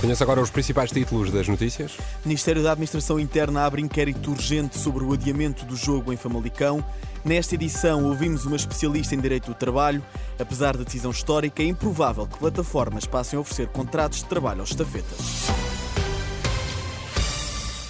Conheça agora os principais títulos das notícias. Ministério da Administração Interna abre inquérito urgente sobre o adiamento do jogo em Famalicão. Nesta edição, ouvimos uma especialista em direito do trabalho. Apesar da decisão histórica, é improvável que plataformas passem a oferecer contratos de trabalho aos estafetas.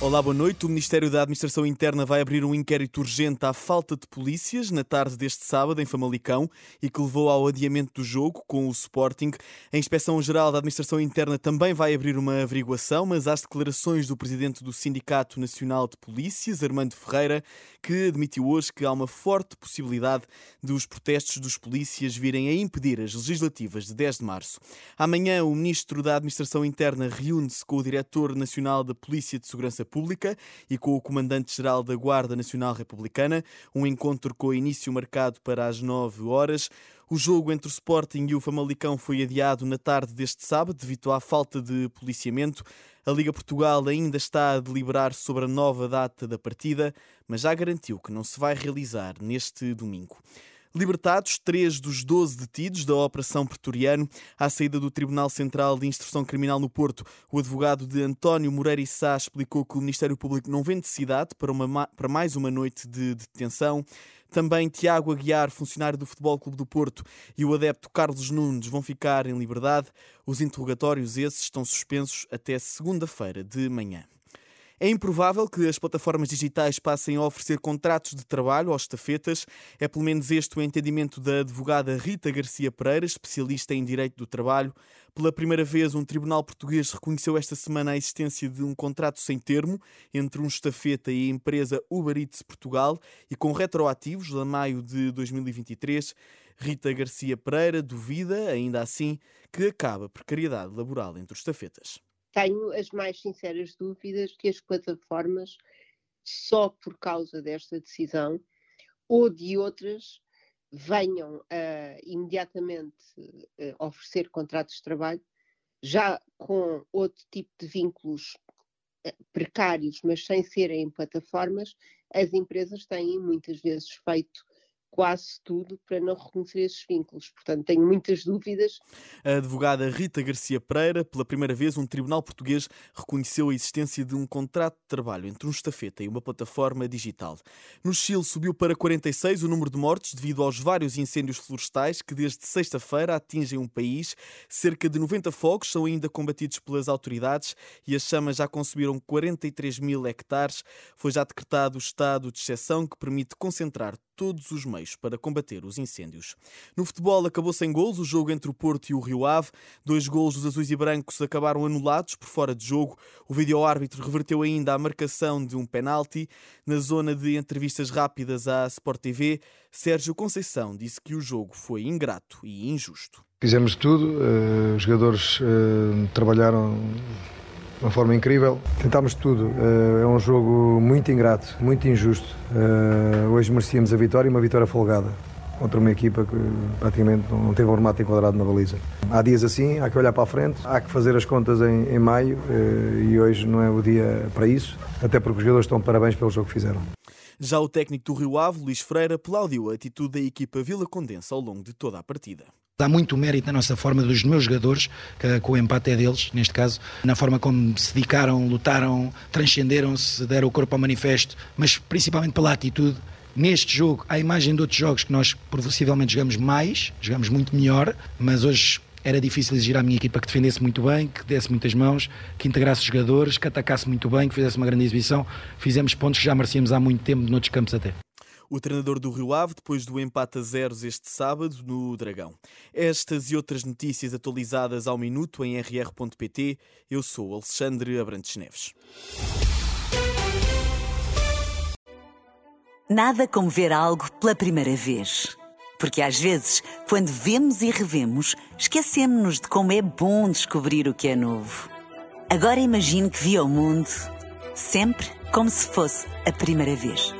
Olá, boa noite. O Ministério da Administração Interna vai abrir um inquérito urgente à falta de polícias na tarde deste sábado em Famalicão e que levou ao adiamento do jogo com o Sporting. A Inspeção-Geral da Administração Interna também vai abrir uma averiguação, mas às declarações do presidente do Sindicato Nacional de Polícias, Armando Ferreira, que admitiu hoje que há uma forte possibilidade de os protestos dos polícias virem a impedir as legislativas de 10 de março. Amanhã, o Ministro da Administração Interna reúne-se com o Diretor Nacional da Polícia de Segurança Pública e com o Comandante-Geral da Guarda Nacional Republicana, um encontro com início marcado para as 9 horas. O jogo entre o Sporting e o Famalicão foi adiado na tarde deste sábado devido à falta de policiamento. A Liga Portugal ainda está a deliberar sobre a nova data da partida, mas já garantiu que não se vai realizar neste domingo. Libertados três dos 12 detidos da Operação Pretoriano à saída do Tribunal Central de Instrução Criminal no Porto, o advogado de António Moreira Sá explicou que o Ministério Público não vê necessidade para, uma, para mais uma noite de detenção. Também Tiago Aguiar, funcionário do Futebol Clube do Porto, e o adepto Carlos Nunes vão ficar em liberdade. Os interrogatórios esses estão suspensos até segunda-feira de manhã. É improvável que as plataformas digitais passem a oferecer contratos de trabalho aos estafetas. É pelo menos este o entendimento da advogada Rita Garcia Pereira, especialista em direito do trabalho. Pela primeira vez, um tribunal português reconheceu esta semana a existência de um contrato sem termo entre um estafeta e a empresa Uber Eats Portugal e com retroativos a maio de 2023. Rita Garcia Pereira duvida, ainda assim, que acabe a precariedade laboral entre os estafetas tenho as mais sinceras dúvidas que as plataformas, só por causa desta decisão ou de outras, venham uh, imediatamente uh, oferecer contratos de trabalho, já com outro tipo de vínculos uh, precários, mas sem serem plataformas, as empresas têm muitas vezes feito quase tudo para não reconhecer esses vínculos. Portanto, tenho muitas dúvidas. A advogada Rita Garcia Pereira, pela primeira vez, um tribunal português reconheceu a existência de um contrato de trabalho entre um estafeta e uma plataforma digital. No Chile subiu para 46 o número de mortes devido aos vários incêndios florestais que desde sexta-feira atingem um país. Cerca de 90 fogos são ainda combatidos pelas autoridades e as chamas já consumiram 43 mil hectares. Foi já decretado o estado de exceção que permite concentrar todos os meios para combater os incêndios. No futebol acabou sem gols o jogo entre o Porto e o Rio Ave. Dois gols dos azuis e brancos acabaram anulados por fora de jogo. O vídeo-árbitro reverteu ainda a marcação de um penalti. Na zona de entrevistas rápidas à Sport TV, Sérgio Conceição disse que o jogo foi ingrato e injusto. Fizemos tudo, uh, os jogadores uh, trabalharam de uma forma incrível. Tentámos tudo. Eh, é um jogo muito ingrato, muito injusto. Eh, hoje merecíamos a vitória e uma vitória folgada contra uma equipa que praticamente não teve um remate enquadrado na baliza. Há dias assim, há que olhar para a frente, há que fazer as contas em, em maio eh, e hoje não é o dia para isso, até porque os jogadores estão parabéns pelo jogo que fizeram. Já o técnico do Rio Ave, Luís Freire, aplaudiu a atitude da equipa Vila Condensa ao longo de toda a partida. Há muito mérito na nossa forma dos meus jogadores, que, o empate é deles, neste caso, na forma como se dedicaram, lutaram, transcenderam-se, deram o corpo ao manifesto, mas principalmente pela atitude. Neste jogo, à imagem de outros jogos que nós possivelmente jogamos mais, jogamos muito melhor, mas hoje era difícil exigir à minha equipa que defendesse muito bem, que desse muitas mãos, que integrasse os jogadores, que atacasse muito bem, que fizesse uma grande exibição. Fizemos pontos que já merecíamos há muito tempo noutros campos até o treinador do Rio Ave, depois do empate a zeros este sábado no Dragão. Estas e outras notícias atualizadas ao minuto em rr.pt. Eu sou Alexandre Abrantes Neves. Nada como ver algo pela primeira vez. Porque às vezes, quando vemos e revemos, esquecemos-nos de como é bom descobrir o que é novo. Agora imagine que viu o mundo sempre como se fosse a primeira vez.